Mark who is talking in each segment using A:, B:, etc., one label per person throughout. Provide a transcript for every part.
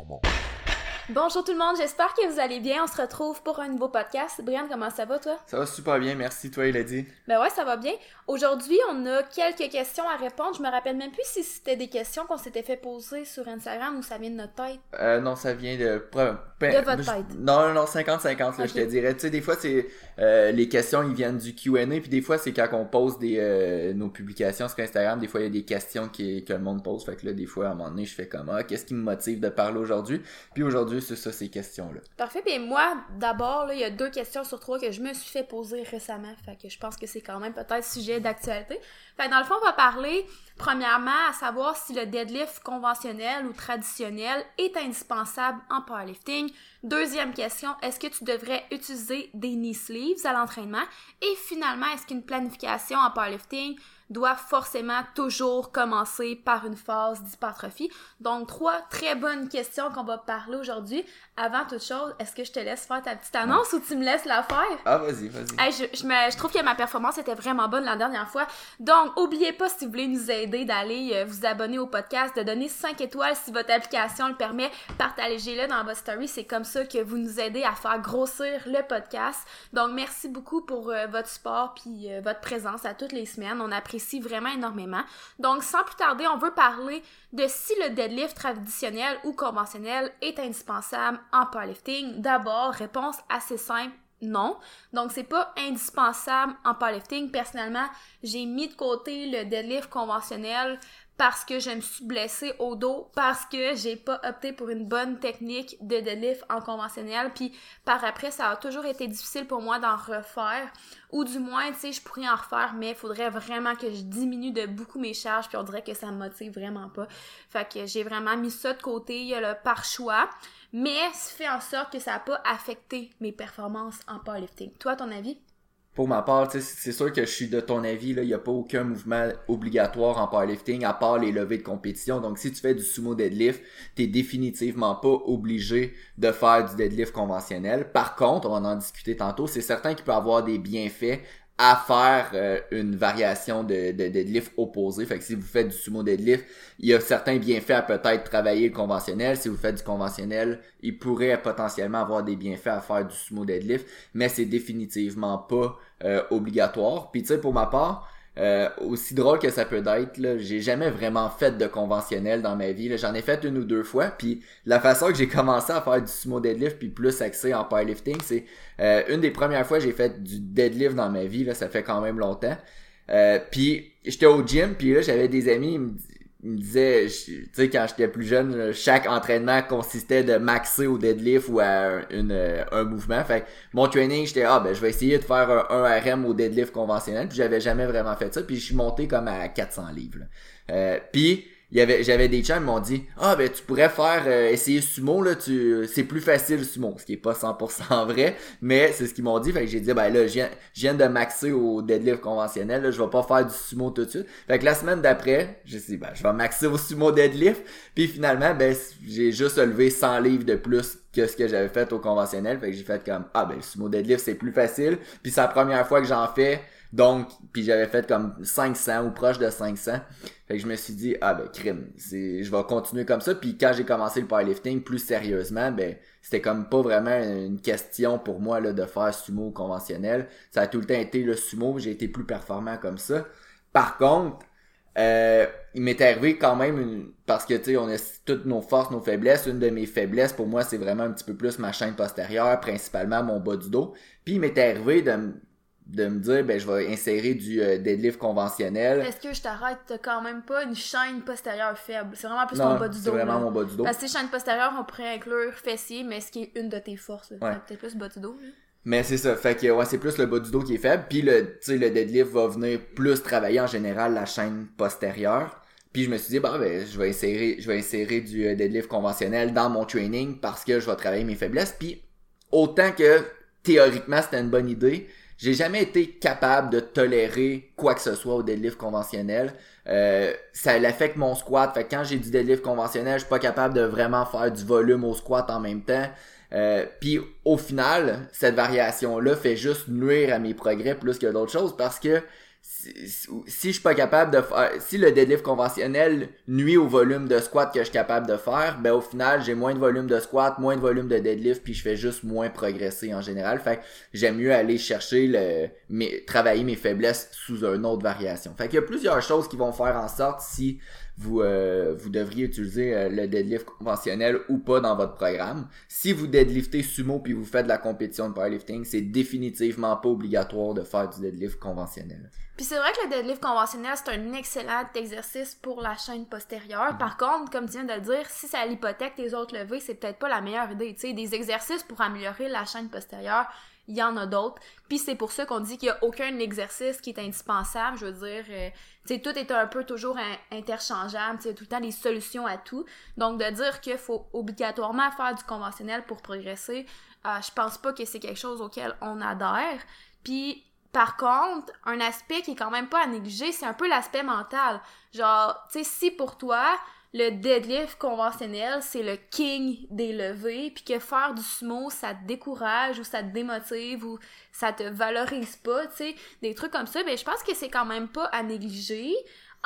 A: performance.
B: Bonjour tout le monde, j'espère que vous allez bien. On se retrouve pour un nouveau podcast. Brian, comment ça va toi?
C: Ça va super bien, merci. Toi, il a dit.
B: Ben ouais, ça va bien. Aujourd'hui, on a quelques questions à répondre. Je me rappelle même plus si c'était des questions qu'on s'était fait poser sur Instagram ou ça vient de notre tête.
C: Euh, non, ça vient de...
B: De votre tête.
C: Non, non, 50-50, je te dirais. Tu sais, des fois, c'est... Euh, les questions, ils viennent du Q&A, puis des fois, c'est quand on pose des, euh, nos publications sur Instagram, des fois, il y a des questions qui, que le monde pose. Fait que là, des fois, à un moment donné, je fais comme, ah, qu'est-ce qui me motive de parler aujourd'hui? Puis aujourd'hui, ça, ces questions-là.
B: Parfait. Puis moi, d'abord, il y a deux questions sur trois que je me suis fait poser récemment. Que je pense que c'est quand même peut-être sujet d'actualité. Fait que dans le fond, on va parler, premièrement, à savoir si le deadlift conventionnel ou traditionnel est indispensable en powerlifting. Deuxième question, est-ce que tu devrais utiliser des knee sleeves à l'entraînement? Et finalement, est-ce qu'une planification en powerlifting doit forcément toujours commencer par une phase d'hypertrophie. Donc, trois très bonnes questions qu'on va parler aujourd'hui. Avant toute chose, est-ce que je te laisse faire ta petite annonce ou tu me laisses la faire?
C: Ah, vas-y, vas-y.
B: je, je, trouve que ma performance était vraiment bonne la dernière fois. Donc, oubliez pas, si vous voulez nous aider, d'aller euh, vous abonner au podcast, de donner 5 étoiles si votre application le permet. Partagez-le dans votre story. C'est comme ça que vous nous aidez à faire grossir le podcast. Donc, merci beaucoup pour euh, votre support puis euh, votre présence à toutes les semaines. On apprécie vraiment énormément. Donc, sans plus tarder, on veut parler de si le deadlift traditionnel ou conventionnel est indispensable en powerlifting. D'abord, réponse assez simple, non. Donc, c'est pas indispensable en powerlifting. Personnellement, j'ai mis de côté le deadlift conventionnel parce que je me suis blessée au dos, parce que j'ai pas opté pour une bonne technique de deadlift en conventionnel, puis par après, ça a toujours été difficile pour moi d'en refaire, ou du moins, tu sais, je pourrais en refaire, mais il faudrait vraiment que je diminue de beaucoup mes charges, puis on dirait que ça me motive vraiment pas. Fait que j'ai vraiment mis ça de côté, par choix, mais ça fait en sorte que ça a pas affecté mes performances en powerlifting. Toi, ton avis?
C: Pour ma part, c'est sûr que je suis de ton avis, il n'y a pas aucun mouvement obligatoire en powerlifting à part les levées de compétition. Donc si tu fais du sumo deadlift, t'es définitivement pas obligé de faire du deadlift conventionnel. Par contre, on en discuter tantôt, c'est certain qu'il peut avoir des bienfaits à faire euh, une variation de, de deadlift opposé. Fait que si vous faites du sumo deadlift, il y a certains bienfaits à peut-être travailler le conventionnel. Si vous faites du conventionnel, il pourrait potentiellement avoir des bienfaits à faire du sumo deadlift, mais c'est définitivement pas euh, obligatoire. Puis tu sais, pour ma part, euh, aussi drôle que ça peut être, j'ai jamais vraiment fait de conventionnel dans ma vie. J'en ai fait une ou deux fois. Puis la façon que j'ai commencé à faire du sumo deadlift puis plus axé en powerlifting, c'est euh, une des premières fois que j'ai fait du deadlift dans ma vie. Là, ça fait quand même longtemps. Euh, puis j'étais au gym, puis là j'avais des amis, me, disait, tu sais, quand j'étais plus jeune, chaque entraînement consistait de maxer au deadlift ou à une, un mouvement. Fait que mon training, j'étais, ah ben je vais essayer de faire un, RM au deadlift conventionnel. Puis j'avais jamais vraiment fait ça. Puis je suis monté comme à 400 livres. Euh, puis il y avait j'avais des chums m'ont dit ah ben tu pourrais faire euh, essayer sumo là tu c'est plus facile sumo ce qui est pas 100% vrai mais c'est ce qu'ils m'ont dit. Fait que j'ai dit ben là je viens, je viens de maxer au deadlift conventionnel là, je vais pas faire du sumo tout de suite fait que la semaine d'après j'ai dit ben je vais maxer au sumo deadlift puis finalement ben j'ai juste levé 100 livres de plus que ce que j'avais fait au conventionnel. Fait que j'ai fait comme ah ben le sumo deadlift c'est plus facile puis c'est la première fois que j'en fais donc, puis j'avais fait comme 500 ou proche de 500. Fait que je me suis dit, ah ben, crime, je vais continuer comme ça. Puis quand j'ai commencé le powerlifting plus sérieusement, ben, c'était comme pas vraiment une question pour moi là, de faire sumo conventionnel. Ça a tout le temps été le sumo, j'ai été plus performant comme ça. Par contre, euh, il m'est arrivé quand même une... parce que tu sais on a toutes nos forces nos faiblesses une de mes faiblesses pour moi c'est vraiment un petit peu plus ma chaîne postérieure principalement mon bas du dos puis il m'est arrivé de de me dire ben je vais insérer du euh, deadlift conventionnel.
B: Est-ce que je t'arrête? T'as quand même pas une chaîne postérieure faible, c'est vraiment plus ton bas du dos.
C: C'est vraiment mon bas du dos.
B: Parce que chaîne postérieure on pourrait inclure fessier mais ce qui est une de tes forces, ouais. peut-être plus bas du dos.
C: Mais c'est ça, fait que ouais, c'est plus le bas du dos qui est faible, puis le tu sais le deadlift va venir plus travailler en général la chaîne postérieure. Puis je me suis dit bah ben je vais insérer je vais insérer du euh, deadlift conventionnel dans mon training parce que je vais travailler mes faiblesses puis autant que théoriquement c'était une bonne idée, j'ai jamais été capable de tolérer quoi que ce soit au deadlift conventionnel. Euh, ça l'affecte mon squat. Fait que quand j'ai du deadlift conventionnel, je suis pas capable de vraiment faire du volume au squat en même temps. Euh, Puis au final, cette variation-là fait juste nuire à mes progrès plus que d'autres choses parce que si, je suis pas capable de faire, si le deadlift conventionnel nuit au volume de squat que je suis capable de faire, ben au final j'ai moins de volume de squat, moins de volume de deadlift, puis je fais juste moins progresser en général. Fait que j'aime mieux aller chercher le, mes, travailler mes faiblesses sous une autre variation. Fait qu'il y a plusieurs choses qui vont faire en sorte si vous, euh, vous devriez utiliser euh, le deadlift conventionnel ou pas dans votre programme. Si vous deadliftez sumo puis vous faites de la compétition de powerlifting, c'est définitivement pas obligatoire de faire du deadlift conventionnel.
B: Puis c'est vrai que le deadlift conventionnel, c'est un excellent exercice pour la chaîne postérieure.
C: Mhm.
B: Par contre, comme tu viens de le dire, si ça l'hypothèque tes autres levées, c'est peut-être pas la meilleure idée. Tu sais, des exercices pour améliorer la chaîne postérieure, il y en a d'autres. Puis c'est pour ça qu'on dit qu'il y a aucun exercice qui est indispensable. Je veux dire, euh, tu sais, tout est un peu toujours in- interchangeable. Tu tout le temps des solutions à tout. Donc de dire qu'il faut obligatoirement faire du conventionnel pour progresser, euh, je pense pas que c'est quelque chose auquel on adhère. Puis par contre, un aspect qui est quand même pas à négliger, c'est un peu l'aspect mental. Genre, tu sais, si pour toi, le deadlift conventionnel, c'est le king des levées, puis que faire du sumo, ça te décourage ou ça te démotive ou ça te valorise pas, tu sais, des trucs comme ça, ben je pense que c'est quand même pas à négliger.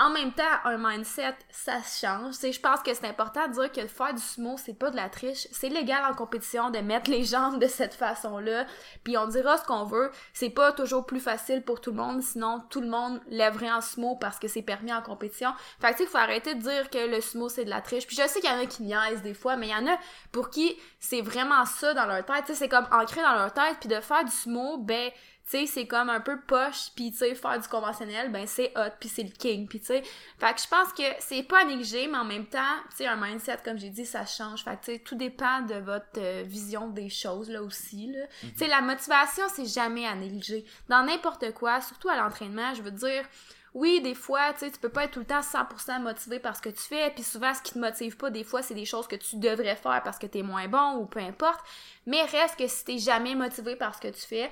B: En même temps, un mindset, ça se change. Tu sais, je pense que c'est important de dire que faire du sumo, c'est pas de la triche. C'est légal en compétition de mettre les jambes de cette façon-là. Puis on dira ce qu'on veut. C'est pas toujours plus facile pour tout le monde, sinon tout le monde lèverait en sumo parce que c'est permis en compétition. Fait que tu sais, faut arrêter de dire que le sumo c'est de la triche. Puis je sais qu'il y en a qui niaisent des fois, mais il y en a pour qui c'est vraiment ça dans leur tête. Tu sais, c'est comme ancré dans leur tête. Puis de faire du sumo, ben tu sais, c'est comme un peu poche, puis tu sais, faire du conventionnel, ben c'est hot, puis c'est le king, puis tu sais. Fait que je pense que c'est pas à négliger, mais en même temps, tu sais, un mindset, comme j'ai dit, ça change. Fait que tu sais, tout dépend de votre euh, vision des choses, là aussi, là. Tu sais, la motivation, c'est jamais à négliger. Dans n'importe quoi, surtout à l'entraînement, je veux dire... Oui, des fois, tu sais, tu peux pas être tout le temps 100% motivé par ce que tu fais, puis souvent, ce qui te motive pas, des fois, c'est des choses que tu devrais faire parce que t'es moins bon ou peu importe. Mais reste que si t'es jamais motivé par ce que tu fais,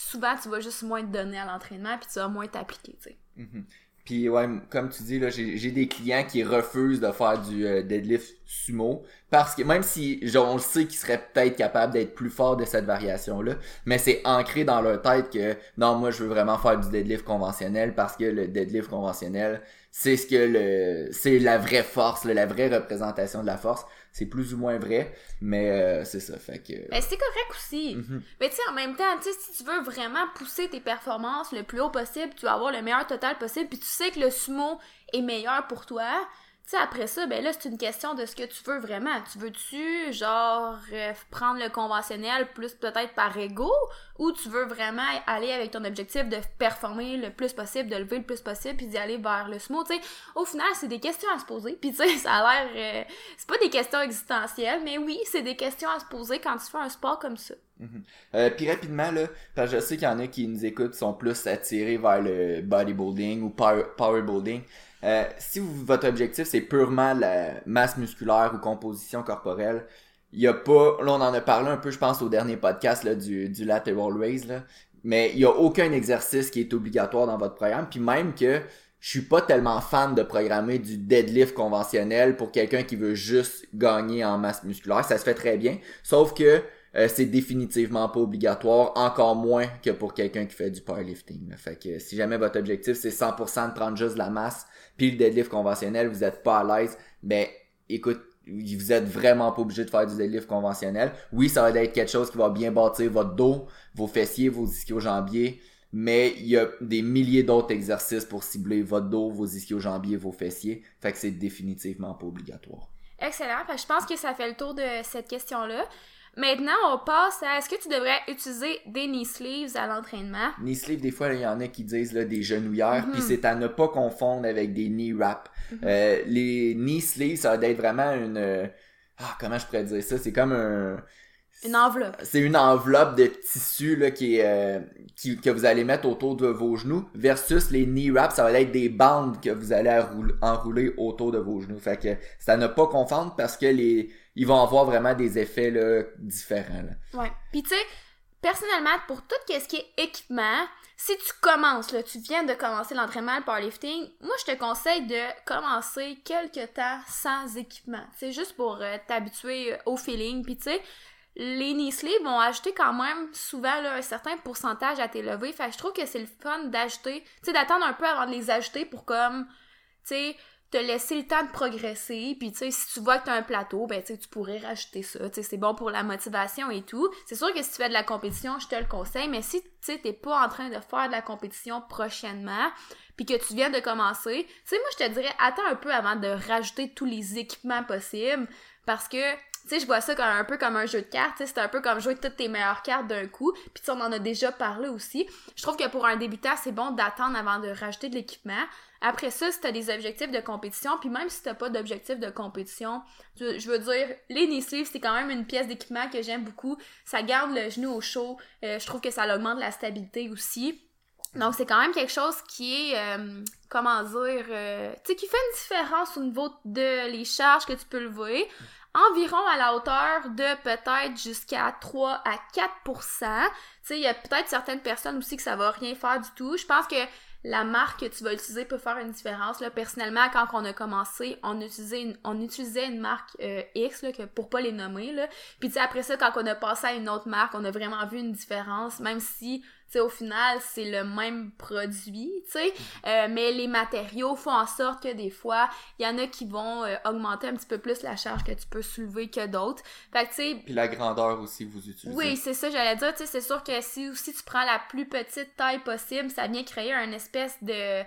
B: souvent tu vas juste moins te donner à l'entraînement puis tu vas moins t'appliquer, tu sais.
C: Mhm. Puis ouais, comme tu dis, là, j'ai des clients qui refusent de faire du euh, deadlift sumo parce que même si genre, on le sait qu'ils seraient peut-être capables d'être plus forts de cette variation-là, mais c'est ancré dans leur tête que non, moi je veux vraiment faire du deadlift conventionnel parce que le deadlift conventionnel, c'est ce que le c'est la vraie force, la vraie représentation de la force. C'est plus ou moins vrai, mais euh, c'est ça. Fait que.
B: Ben c'est correct aussi.
C: Mhm.
B: Mais tu sais, en même temps, tu sais, si tu veux vraiment pousser tes performances le plus haut possible, tu vas avoir le meilleur total possible, puis tu sais que le sumo est meilleur pour toi. Sais, après ça, ben là, c'est une question de ce que tu veux vraiment. Tu veux-tu, genre, euh, prendre le conventionnel plus peut-être par ego, ou tu veux vraiment aller avec ton objectif de performer le plus possible, de lever le plus possible, puis d'y aller vers le sumo, tu sais? Au final, c'est des questions à se poser, puis tu sais, ça a l'air... euh, c'est pas des questions existentielles, mais oui, c'est des questions à se poser quand tu fais un sport comme ça.
C: Euh, puis rapidement, là, parce que je sais qu'il y en a qui nous écoutent sont plus attirés vers le bodybuilding ou power, powerbuilding. Euh, si vous- votre objectif c'est purement la masse musculaire ou composition corporelle, il y a pas, là on en a parlé un peu je pense au dernier podcast là, du, du lateral raise là, mais il y a aucun exercice qui est obligatoire dans votre programme, puis même que je suis pas tellement fan de programmer du deadlift conventionnel pour quelqu'un qui veut juste gagner en masse musculaire, ça se fait très bien, sauf que euh, c'est définitivement pas obligatoire, encore moins que pour quelqu'un qui fait du powerlifting. Fait que si jamais votre objectif c'est 100% de prendre juste de la masse, puis le deadlift conventionnel, vous êtes pas à l'aise, ben écoute, vous êtes vraiment pas obligé de faire du deadlift conventionnel. Oui, ça va être quelque chose qui va bien bâtir votre dos, vos fessiers, vos ischio-jambiers, mais il y a des milliers d'autres exercices pour cibler votre dos, vos ischio-jambiers, vos fessiers. Fait que c'est définitivement pas obligatoire.
B: Excellent. Je pense que ça fait le tour de cette question-là. Maintenant, on passe à est-ce que tu devrais utiliser des knee sleeves à l'entraînement?
C: Knee sleeve, des fois, il y en a qui disent là, des genouillères,
B: Mhm.
C: puis c'est à ne pas confondre avec des knee wraps.
B: Mhm.
C: Euh, les knee sleeves, ça va être vraiment une... euh, Ah, comment je pourrais dire ça? C'est comme un...
B: Une enveloppe.
C: C'est une enveloppe de tissu là, qui est, euh, qui, que vous allez mettre autour de vos genoux versus les knee wraps, ça va être des bandes que vous allez enrouler, autour de vos genoux. Fait que à ne pas confondre parce que les ils vont avoir vraiment des effets là, différents. Là.
B: Ouais. Puis tu sais, personnellement, pour tout ce qui est équipement, si tu commences, là, tu viens de commencer l'entraînement, le powerlifting, moi je te conseille de commencer quelques temps sans équipement. C'est juste pour euh, t'habituer euh, au feeling. Puis tu sais, les sleeves vont ajouter quand même souvent là, un certain pourcentage à tes levées. Fait que je trouve que c'est le fun d'ajouter, tu sais, d'attendre un peu avant de les ajouter pour comme, tu sais, te laisser le temps de progresser. Puis, tu sais, si tu vois que tu as un plateau, ben, tu pourrais rajouter ça. C'est bon pour la motivation et tout. C'est sûr que si tu fais de la compétition, je te le conseille. Mais si, tu sais, t'es pas en train de faire de la compétition prochainement, puis que tu viens de commencer, tu sais, moi, je te dirais, attends un peu avant de rajouter tous les équipements possibles. Parce que sais, je vois ça comme, un peu comme un jeu de cartes, c'est un peu comme jouer toutes tes meilleures cartes d'un coup, puis on en a déjà parlé aussi. Je trouve que pour un débutant, c'est bon d'attendre avant de rajouter de l'équipement. Après ça, si t'as des objectifs de compétition, puis même si t'as pas d'objectif de compétition, je veux dire, les sleeves, c'est quand même une pièce d'équipement que j'aime beaucoup. Ça garde le genou au chaud. Euh, je trouve que ça augmente la stabilité aussi. Donc, c'est quand même quelque chose qui est, euh, comment dire, euh, tu sais, qui fait une différence au niveau de charges que tu peux lever environ à la hauteur de peut-être jusqu'à 3 à 4% Tu sais, il y a peut-être certaines personnes aussi que ça va rien faire du tout. Je pense que la marque que tu vas utiliser peut faire une différence. Là, personnellement, quand on a commencé, on utilisait une, marque euh, X là, que, pour pas les nommer. Là. Puis après ça, quand on a passé à une autre marque, on a vraiment vu une différence, même si au final, c'est le même produit, tu sais. Euh, mais les matériaux font en sorte que des fois, il y en a qui vont euh, augmenter un petit peu plus la charge que tu peux soulever que d'autres. Fait que, tu sais...
C: Puis la grandeur aussi, vous utilisez.
B: Oui, c'est ça, j'allais dire, tu sais, c'est sûr que si, si tu prends la plus petite taille possible, ça vient créer un espèce de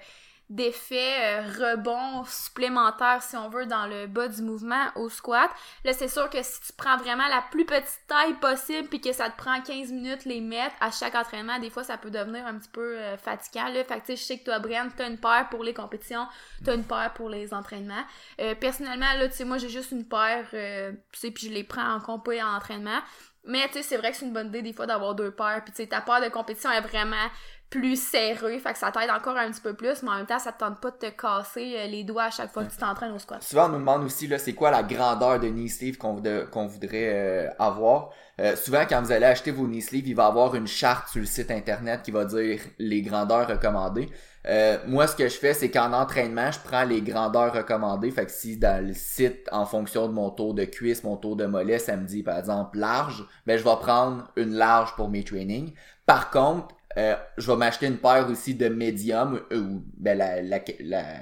B: d'effet euh, rebond supplémentaire, si on veut, dans le bas du mouvement au squat. Là, c'est sûr que si tu prends vraiment la plus petite taille possible puis que ça te prend 15 minutes les mettre à chaque entraînement, des fois, ça peut devenir un petit peu euh, fatigant. Là. Fait je sais que toi, Brian, t'as une paire pour les compétitions, t'as une paire pour les entraînements. Euh, personnellement, là, tu sais, moi, j'ai juste une paire, tu sais, puis je les prends en compé en entraînement. Mais tu sais, c'est vrai que c'est une bonne idée des fois d'avoir deux paires. Puis tu sais, ta paire de compétition est vraiment plus serré, fait que ça t'aide encore un petit peu plus, mais en même temps, ça te tente pas de te casser euh, les doigts à chaque fois que tu t'entraînes au squat.
C: Souvent, on nous demande aussi, là, c'est quoi la grandeur de knee sleeve qu'on voudrait euh, avoir. Euh, souvent, quand vous allez acheter vos knee sleeves, il va y avoir une charte sur le site internet qui va dire les grandeurs recommandées. moi, ce que je fais, c'est qu'en entraînement, je prends les grandeurs recommandées. Fait que si dans le site, en fonction de mon tour de cuisse, mon tour de mollet, ça me dit, par exemple, large, ben, je vais prendre une large pour mes trainings. Par contre, euh, je vais m'acheter une paire aussi de médium euh, ou ben, la, la,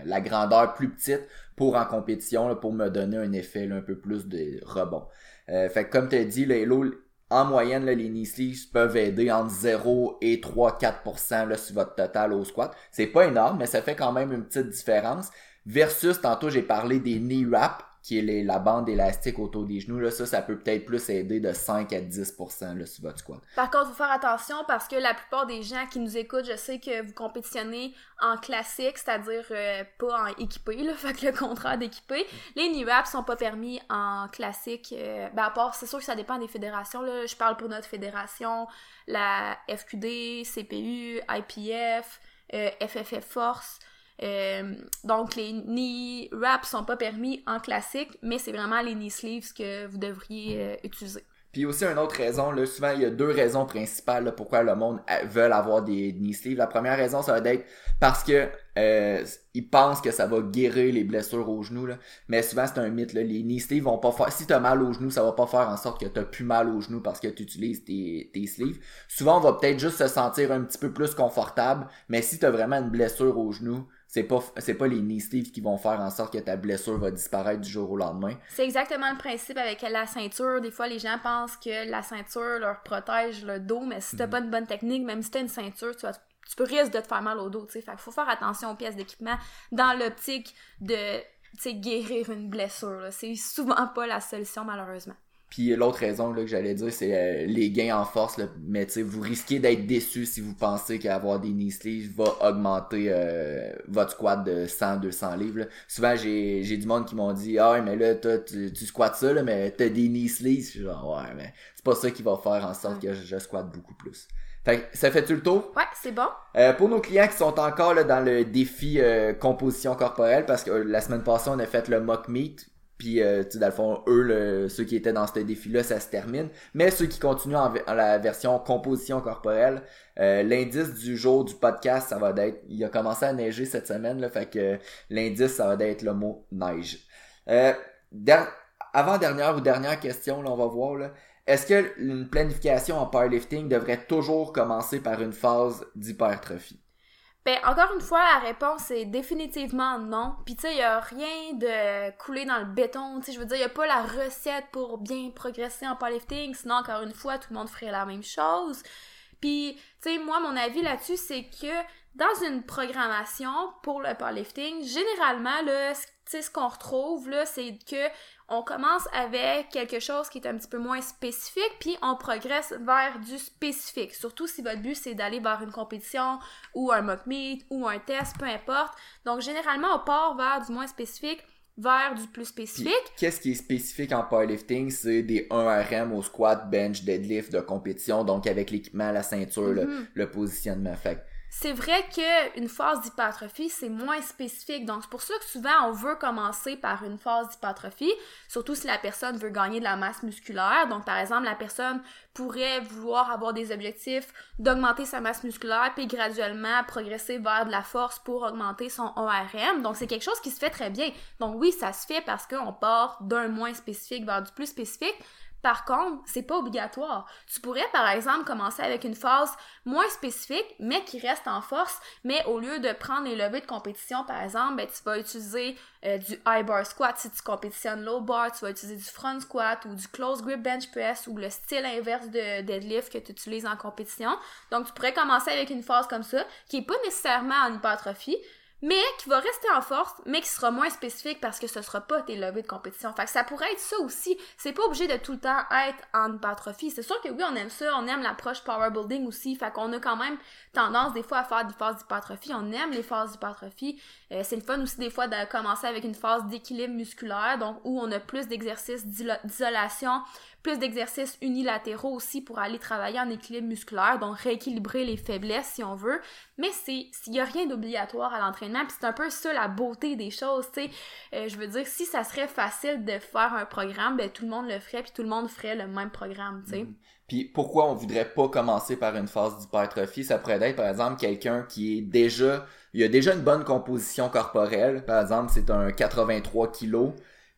C: la, grandeur plus petite pour en compétition pour me donner un effet un peu plus de rebond. Euh, fait que comme tu as dit, le en moyenne, les knee sleeves peuvent aider entre 0 et 3-4% sur votre total au squat. C'est pas énorme, mais ça fait quand même une petite différence. Versus, tantôt j'ai parlé des knee wraps qui est la bande élastique autour des genoux, là, ça, ça peut peut-être plus aider de 5 à 10% là, sur votre squat.
B: Par contre, il faut faire attention parce que la plupart des gens qui nous écoutent, je sais que vous compétitionnez en classique, c'est-à-dire euh, pas en équipé, là, fait que le contraire d'équipé. Les knee wraps sont pas permis en classique. Euh, ben à part, c'est sûr que ça dépend des fédérations. Là. Je parle pour notre fédération, la FQD, CPU, IPF, euh, FFF Force. Euh, donc les knee wraps sont pas permis en classique, mais c'est vraiment les knee sleeves que vous devriez euh, utiliser.
C: Puis aussi une autre raison, là, souvent il y a deux raisons principales pourquoi le monde veut avoir des knee sleeves. La première raison, ça va être parce que euh, ils pensent que ça va guérir les blessures aux genoux. Là. Mais souvent c'est un mythe. Les knee sleeves vont pas faire. Si t'as mal aux genoux, ça va pas faire en sorte que t'as plus mal aux genoux parce que tu utilises tes, tes sleeves. Souvent on va peut-être juste se sentir un petit peu plus confortable, mais si t'as vraiment une blessure aux genoux, c'est pas c'est pas les knee sleeves qui vont faire en sorte que ta blessure va disparaître du jour au lendemain.
B: C'est exactement le principe avec la ceinture. Des fois, les gens pensent que la ceinture leur protège le dos, mais si t'as mhm. pas de bonne technique, même si t'as une ceinture, tu vas tu peux risquer de te faire mal au dos, tu sais. Fait qu'il faut faire attention aux pièces d'équipement dans l'optique de, guérir une blessure. C'est souvent pas la solution, malheureusement.
C: Puis l'autre raison là, que j'allais dire, c'est euh, les gains en force. Là. Mais vous risquez d'être déçu si vous pensez qu'avoir des knee sleeves va augmenter euh, votre squat de 100-200 livres. Souvent, j'ai, j'ai du monde qui m'ont dit « Ah mais là, toi, tu, tu squattes ça, là, mais t'as des knee sleeves. » genre « Ouais, mais c'est pas ça qui va faire en sorte que je, je squatte beaucoup plus. » Fait ça fait-tu le tour?
B: Ouais, c'est bon.
C: Euh, pour nos clients qui sont encore là, dans le défi composition corporelle, parce que la semaine passée, on a fait le mock meet, puis, euh, tu sais, dans le fond, eux, ceux qui étaient dans ce défi-là, ça se termine. Mais ceux qui continuent en, la version composition corporelle, euh, l'indice du jour du podcast, ça va être... Il a commencé à neiger cette semaine, là, fait que l'indice, ça va être le mot neige. Euh, avant-dernière ou dernière question, là, on va voir, là. est-ce que une planification en powerlifting devrait toujours commencer par une phase d'hypertrophie?
B: Ben, encore une fois, la réponse est définitivement non. Puis, tu sais, il a rien de coulé dans le béton. Tu sais, je veux dire, il a pas la recette pour bien progresser en powerlifting. Sinon, encore une fois, tout le monde ferait la même chose. Puis, tu sais, moi, mon avis là-dessus, c'est que dans une programmation pour le powerlifting, généralement, là, ce qu'on retrouve, là, c'est que on commence avec quelque chose qui est un petit peu moins spécifique, puis on progresse vers du spécifique. Surtout si votre but, c'est d'aller vers une compétition ou un mock meet ou un test, peu importe. Donc, généralement, on part vers du moins spécifique vers du plus spécifique.
C: Qu'est-ce qui est spécifique en powerlifting? C'est des 1RM au squat, bench, deadlift de compétition, donc avec l'équipement, la ceinture, le, mm-hmm. le, positionnement. Fait
B: c'est vrai qu'une phase d'hypertrophie, c'est moins spécifique. Donc, c'est pour ça que souvent, on veut commencer par une phase d'hypertrophie, surtout si la personne veut gagner de la masse musculaire. Donc, par exemple, la personne pourrait vouloir avoir des objectifs d'augmenter sa masse musculaire, puis graduellement progresser vers de la force pour augmenter son ORM. Donc, c'est quelque chose qui se fait très bien. Donc, oui, ça se fait parce qu'on part d'un moins spécifique vers du plus spécifique, par contre, c'est pas obligatoire. Tu pourrais, par exemple, commencer avec une phase moins spécifique, mais qui reste en force, mais au lieu de prendre les levées de compétition, par exemple, ben, tu vas utiliser euh, du high bar squat si tu compétitionnes low bar, tu vas utiliser du front squat ou du close grip bench press ou le style inverse de deadlift que tu utilises en compétition. Donc, tu pourrais commencer avec une phase comme ça, qui est pas nécessairement en hypertrophie, mais qui va rester en force, mais qui sera moins spécifique parce que ce sera pas tes levées de compétition. Fait que ça pourrait être ça aussi. C'est pas obligé de tout le temps être en hypertrophie. C'est sûr que oui, on aime ça, on aime l'approche power building aussi. Fait qu'on a quand même tendance des fois à faire des phases d'hypertrophie. On aime les phases d'hypertrophie. Euh, c'est le fun aussi des fois de commencer avec une phase d'équilibre musculaire, donc où on a plus d'exercices d'isolation, plus d'exercices unilatéraux aussi pour aller travailler en équilibre musculaire, donc rééquilibrer les faiblesses si on veut. Mais c'est s'il y a rien d'obligatoire à l'entraînement, puis c'est un peu ça la beauté des choses, tu. Euh, je veux dire, si ça serait facile de faire un programme, ben tout le monde le ferait, puis tout le monde ferait le même programme, tu sais. Mm-hmm.
C: Puis pourquoi on voudrait pas commencer par une phase d'hypertrophie? Ça pourrait être par exemple quelqu'un qui est déjà, il a déjà une bonne composition corporelle. Par exemple, c'est un 83 kg.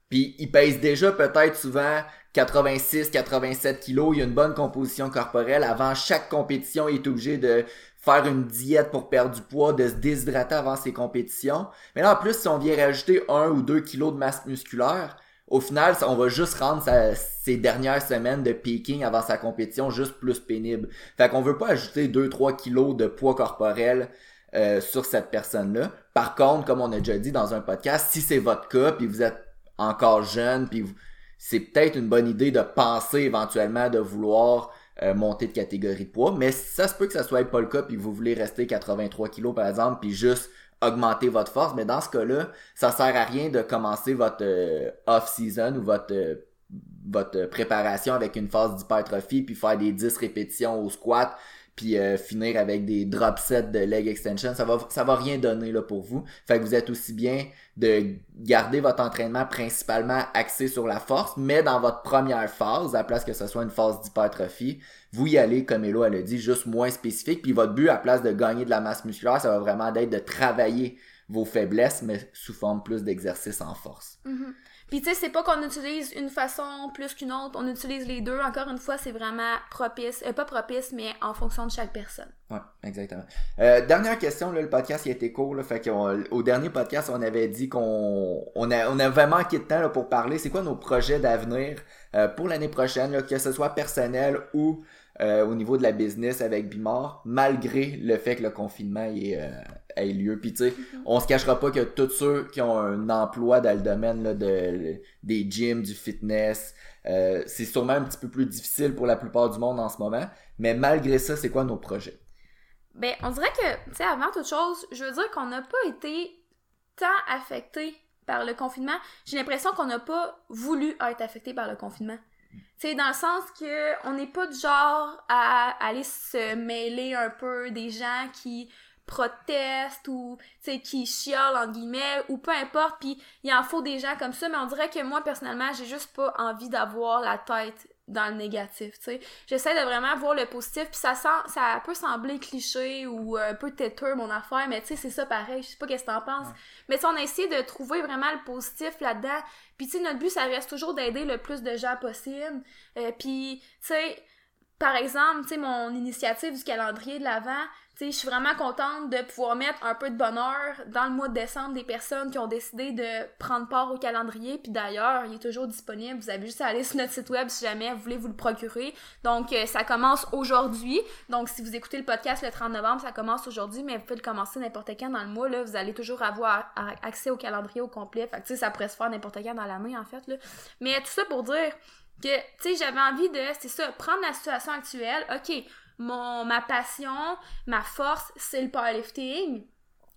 C: Puis il pèse déjà peut-être souvent 86, 87 kilos, il a une bonne composition corporelle. Avant chaque compétition, il est obligé de faire une diète pour perdre du poids, de se déshydrater avant ses compétitions. Mais là, en plus, si on vient rajouter 1 ou 2 kilos de masse musculaire, au final, on va juste rendre sa, ses dernières semaines de peaking avant sa compétition juste plus pénible. Fait qu'on veut pas ajouter 2-3 kilos de poids corporel euh, sur cette personne-là. Par contre, comme on a déjà dit dans un podcast, si c'est votre cas, puis vous êtes encore jeune, puis vous, c'est peut-être une bonne idée de penser éventuellement de vouloir euh, monter de catégorie de poids, mais ça se peut que ça soit pas le cas puis vous voulez rester 83 kg par exemple puis juste augmenter votre force, mais dans ce cas-là, ça sert à rien de commencer votre euh, off-season ou votre euh, votre préparation avec une phase d'hypertrophie puis faire des 10 répétitions au squat puis euh, finir avec des drop sets de leg extension, ça va ça va rien donner là pour vous. Fait que vous êtes aussi bien de garder votre entraînement principalement axé sur la force, mais dans votre première phase, à la place que ce soit une phase d'hypertrophie, vous y allez comme Elo elle dit juste moins spécifique, puis votre but à la place de gagner de la masse musculaire, ça va vraiment d'être de travailler vos faiblesses mais sous forme plus d'exercice en force.
B: Mm-hmm. Puis tu sais, c'est pas qu'on utilise une façon plus qu'une autre, on utilise les deux. Encore une fois, c'est vraiment propice, euh, pas propice, mais en fonction de chaque personne.
C: Ouais, exactement. Euh, dernière question, là, le podcast il a été court, là, fait qu'au dernier podcast, on avait dit qu'on on, a, on avait manqué de temps là, pour parler. C'est quoi nos projets d'avenir euh, pour l'année prochaine, là, que ce soit personnel ou euh, au niveau de la business avec Bimor, malgré le fait que le confinement ait, euh, ait lieu. Puis tu sais, mhm. on se cachera pas que tous ceux qui ont un emploi dans le domaine là, de, des gyms, du fitness, euh, c'est sûrement un petit peu plus difficile pour la plupart du monde en ce moment. Mais malgré ça, c'est quoi nos projets?
B: Ben, on dirait que, tu sais, avant toute chose, je veux dire qu'on n'a pas été tant affecté par le confinement. J'ai l'impression qu'on n'a pas voulu être affecté par le confinement. C'est dans le sens que on n'est pas du genre à aller se mêler un peu des gens qui protestent ou tu sais qui chiolent en guillemets ou peu importe puis il en faut des gens comme ça mais on dirait que moi personnellement j'ai juste pas envie d'avoir la tête dans le négatif, tu sais. J'essaie de vraiment voir le positif, puis ça sent, ça peut sembler cliché ou un peu têteux mon affaire, mais tu sais, c'est ça pareil, je sais pas qu'est-ce que t'en penses. Mais tu on a essayé de trouver vraiment le positif là-dedans, puis tu sais, notre but, ça reste toujours d'aider le plus de gens possible, euh, puis tu sais, par exemple, tu sais, mon initiative du calendrier de l'Avent, je suis vraiment contente de pouvoir mettre un peu de bonheur dans le mois de décembre des personnes qui ont décidé de prendre part au calendrier. Puis d'ailleurs, il est toujours disponible. Vous avez juste à aller sur notre site web si jamais vous voulez vous le procurer. Donc, euh, ça commence aujourd'hui. Donc, si vous écoutez le podcast le 30 novembre, ça commence aujourd'hui, mais vous pouvez le commencer n'importe quand dans le mois. Là, vous allez toujours avoir accès au calendrier au complet. Fait que, ça pourrait se faire n'importe quand dans l'année, en fait. Là. Mais tout ça pour dire que, tu sais, j'avais envie de, c'est ça, prendre la situation actuelle. OK, ma passion, ma force, c'est le powerlifting.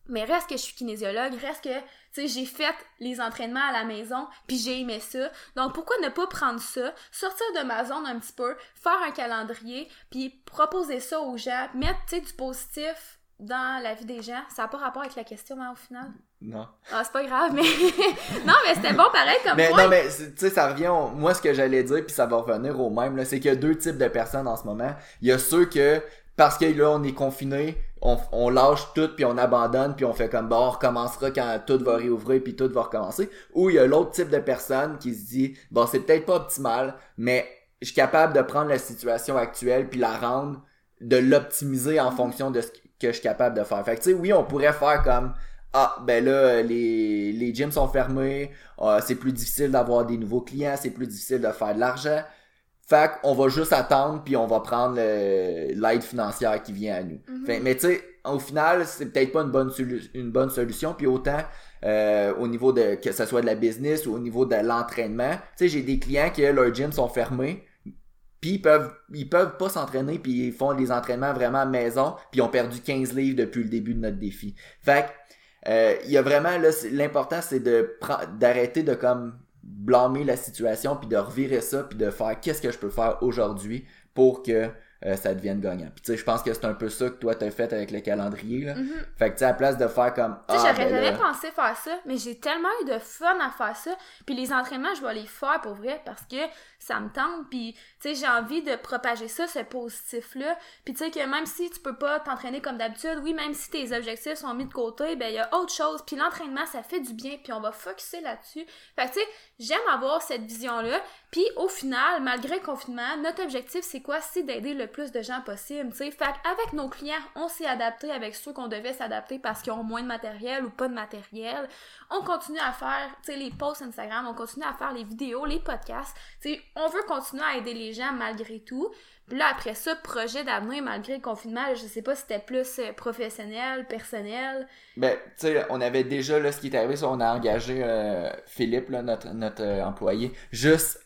B: Mais reste que je suis kinésiologue, reste que, tu j'ai fait les entraînements à la maison, puis j'ai aimé ça. Donc, pourquoi ne pas prendre ça, sortir de ma zone un petit peu, faire un calendrier, puis proposer ça aux gens, mettre, du positif dans la vie des gens? Ça n'a pas rapport avec la question, hein, au final?
C: Non.
B: Ah, c'est pas grave, mais. non, mais c'était bon pareil comme
C: mais, Non, mais tu sais, ça revient. Moi, ce que j'allais dire, puis ça va revenir au même, c'est qu'il y a deux types de personnes en ce moment. Il y a ceux que, parce que là, on est confiné, on, on lâche tout, puis on abandonne, puis on fait comme, bon, on recommencera quand tout va réouvrir, puis tout va recommencer. Ou il y a l'autre type de personne qui se dit, bon, c'est peut-être pas optimal, mais je suis capable de prendre la situation actuelle, puis la rendre, de l'optimiser en fonction de ce que je suis capable de faire. Fait que, tu sais, oui, on pourrait faire comme ah ben là les, les gyms sont fermés, euh, c'est plus difficile d'avoir des nouveaux clients, c'est plus difficile de faire de l'argent. Fait qu'on va juste attendre puis on va prendre l'aide financière qui vient à nous. Mhm. mais tu sais, au final, c'est peut-être pas une bonne une bonne solution puis autant euh, au niveau de que ce soit de la business ou au niveau de l'entraînement, tu sais, j'ai des clients qui leurs gyms sont fermés puis ils peuvent ils peuvent pas s'entraîner puis ils font des entraînements vraiment à maison puis ils ont perdu 15 livres depuis le début de notre défi. Fait euh, il y a vraiment là l'important c'est de d'arrêter de comme blâmer la situation puis de revirer ça puis de faire qu'est-ce que je peux faire aujourd'hui pour que euh, ça devienne gagnant. Puis tu sais, je pense que c'est un peu ça que toi t'as fait avec le calendrier là. Mm-hmm. Fait que tu sais à place de faire comme
B: Tu sais, ah, j'aurais ben jamais pensé faire ça, mais j'ai tellement eu de fun à faire ça. Puis les entraînements, je vais les faire pour vrai parce que ça me tente puis tu sais, j'ai envie de propager ça ce positif là. Puis tu sais que même si tu peux pas t'entraîner comme d'habitude, oui, même si tes objectifs sont mis de côté, ben il y a autre chose. Puis l'entraînement, ça fait du bien, puis on va focuser là-dessus. Fait que tu sais, j'aime avoir cette vision là. Puis au final, malgré le confinement, notre objectif c'est quoi? C'est d'aider le plus de gens possible, tu sais. Fait avec nos clients, on s'est adapté avec ceux qu'on devait s'adapter parce qu'ils ont moins de matériel ou pas de matériel. On continue à faire, tu sais, les posts Instagram, on continue à faire les vidéos, les podcasts. Tu sais, on veut continuer à aider les gens malgré tout. Là, après ça, projet d'avenir malgré le confinement, je sais pas si c'était plus euh, professionnel, personnel.
C: Ben, tu sais, on avait déjà, là, ce qui est arrivé, on a engagé euh, Philippe, là, notre, notre euh, employé, juste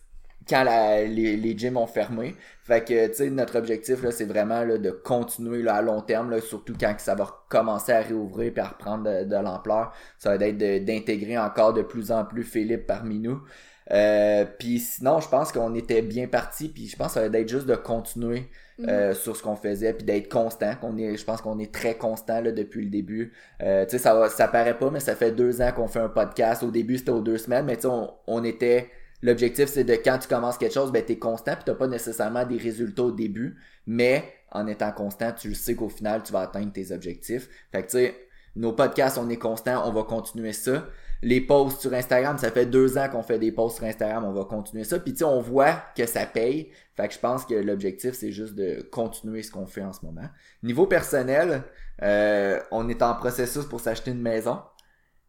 C: quand les, les gyms ont fermé. Fait que, tu sais, notre objectif, c'est vraiment là, de continuer là, à long terme, surtout quand ça va commencer à réouvrir et à reprendre de, l'ampleur. Ça va être d'intégrer encore de plus en plus Philippe parmi nous. Euh, puis sinon, je pense qu'on était bien parti, puis je pense que ça va être juste de continuer mm. euh, sur ce qu'on faisait, puis d'être constant. Qu'on est, je pense qu'on est très constant là, depuis le début. Euh, tu sais, ça, ça paraît pas, mais ça fait deux ans qu'on fait un podcast. Au début, c'était aux deux semaines, mais tu sais, on, on était L'objectif, c'est de quand tu commences quelque chose, ben, tu es constant, puis tu pas nécessairement des résultats au début, mais en étant constant, tu sais qu'au final, tu vas atteindre tes objectifs. Fait que, tu sais, nos podcasts, on est constant, on va continuer ça. Les posts sur Instagram, ça fait deux ans qu'on fait des posts sur Instagram, on va continuer ça. Puis, tu sais, on voit que ça paye. Fait que je pense que l'objectif, c'est juste de continuer ce qu'on fait en ce moment. Niveau personnel, euh, on est en processus pour s'acheter une maison.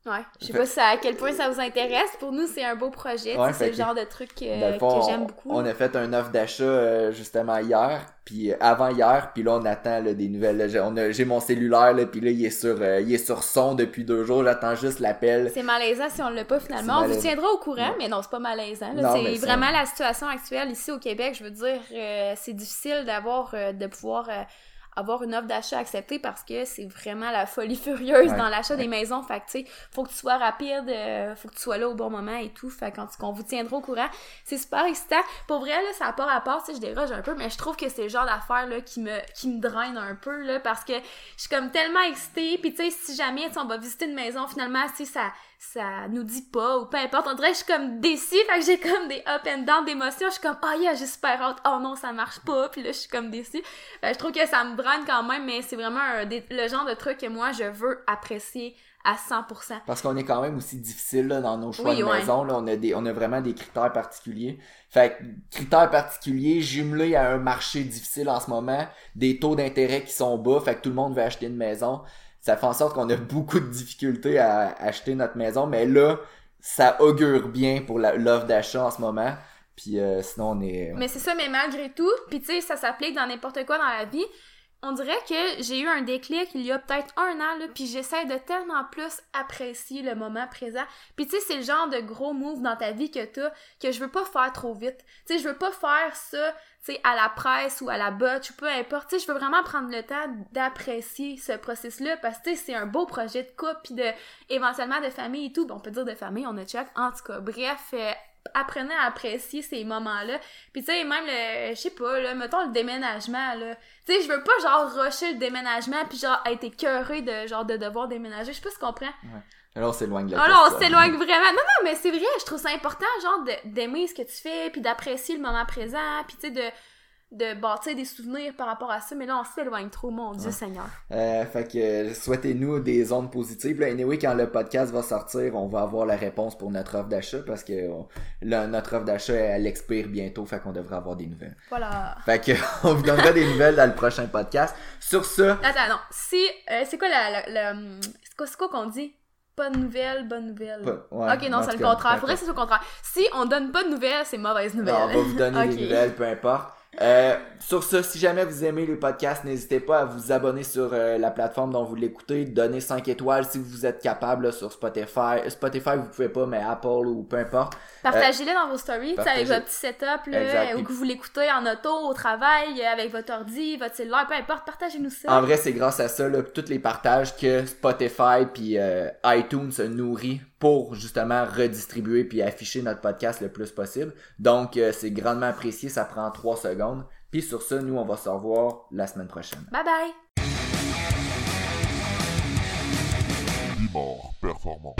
B: Ouais. Je sais pas si à quel point ça vous intéresse. Pour nous, c'est un beau projet. c'est le genre de truc euh, que j'aime beaucoup.
C: On a fait un offre d'achat euh, justement hier, puis euh, avant hier, puis là on attend des nouvelles. J'ai mon cellulaire là, puis là il est sur il est sur son depuis deux jours. J'attends juste l'appel.
B: C'est malaisant si on l'a pas finalement. On vous tiendra au courant, mais non c'est pas malaisant. C'est vraiment la situation actuelle ici au Québec. Je veux dire, c'est difficile d'avoir de pouvoir avoir une offre d'achat acceptée parce que c'est vraiment la folie furieuse
C: Ouais,
B: dans l'achat
C: ouais.
B: des maisons. Fait que, tu sais, faut que tu sois rapide, euh, faut que tu sois là au bon moment et tout. Fait qu'on vous tiendra au courant, c'est super excitant. Pour vrai, là, ça n'a pas rapport, tu sais, je déroge un peu, mais je trouve que c'est le genre d'affaire, là, qui me, qui me draine un peu, là, parce que je suis comme tellement excitée. Puis, tu sais, si jamais, on va visiter une maison, finalement, tu sais, ça, ça nous dit pas, ou peu importe, on dirait que je suis comme déçue, fait que j'ai comme des up and down d'émotions. Je suis comme, oh yeah, j'ai super hâte. Oh non, ça marche pas. Puis là, je suis comme déçue. Fait je trouve que ça me quand même, mais c'est vraiment un des- le genre de truc que moi, je veux apprécier à 100%.
C: Parce qu'on est quand même aussi difficile là, dans nos choix
B: Oui,
C: de
B: ouais.
C: maison. Là, on, a des, on a vraiment des critères particuliers. Fait que critères particuliers jumelés à un marché difficile en ce moment, des taux d'intérêt qui sont bas, fait que tout le monde veut acheter une maison. Ça fait en sorte qu'on a beaucoup de difficultés à acheter notre maison, mais là, ça augure bien pour l'offre d'achat en ce moment. Puis euh, sinon, on est...
B: Mais c'est ça, mais malgré tout, puis tu sais, ça s'applique dans n'importe quoi dans la vie. On dirait que j'ai eu un déclic il y a peut-être un an, là, puis j'essaie de tellement plus apprécier le moment présent. Puis tu sais, c'est le genre de gros move dans ta vie que t'as, que je veux pas faire trop vite. Tu sais, je veux pas faire ça, tu sais, à la presse ou à la botche ou peu importe. Tu sais, je veux vraiment prendre le temps d'apprécier ce processus-là, parce que tu sais, c'est un beau projet de couple, puis de, éventuellement de famille et tout. Bon, on peut dire de famille, on a check. En tout cas, bref... euh, apprenez à apprécier ces moments-là. Puis tu sais, même le, je sais pas, là, mettons le déménagement, là. Tu sais, je veux pas genre rusher le déménagement puis genre être écœuré de genre de devoir déménager. Je sais pas si tu comprends.
C: Là, on s'éloigne de la
B: Oh non, on s'éloigne vraiment. Non, non, mais c'est vrai, je trouve ça important, genre, d'aimer ce que tu fais, puis d'apprécier le moment présent, puis tu sais, de, de bâtir des souvenirs par rapport à ça. Mais là, on s'éloigne trop, mon Dieu
C: Ouais.
B: Seigneur.
C: Euh, fait que euh, souhaitez-nous des ondes positives. Là, anyway, quand le podcast va sortir, on va avoir la réponse pour notre offre d'achat parce que on- là, notre offre d'achat, elle expire bientôt, fait qu'on devrait avoir des nouvelles.
B: Voilà.
C: Fait que on vous donnera des nouvelles dans le prochain podcast. Sur ça,
B: Attends, non. Si, euh, c'est quoi la, la, la- c'est quoi, c'est qu'on dit? Pas de nouvelles, bonne nouvelle.
C: ouais,
B: ok, non, c'est le contraire. Faudrait que ce soit le contraire. Si on donne pas de nouvelles, c'est mauvaise nouvelle.
C: Non, on va vous donner des nouvelles, peu importe. Euh, sur ça, si jamais vous aimez les podcasts, n'hésitez pas à vous abonner sur euh, la plateforme dont vous l'écoutez, donner 5 étoiles si vous êtes capable là, sur Spotify. Spotify, vous pouvez pas, mais Apple ou peu importe.
B: Partagez-les dans vos stories, avec votre petit setup, là, ou que vous l'écoutez en auto, au travail, euh, avec votre ordi, votre cellulaire, peu importe, partagez-nous ça.
C: En vrai, c'est grâce à ça, là, tous les partages que Spotify puis euh, iTunes se nourrit pour justement redistribuer puis afficher notre podcast le plus possible. Donc, euh, c'est grandement apprécié, ça prend 3 secondes. Puis sur ça, nous, on va se revoir la semaine prochaine.
B: Bye bye!
A: Performant.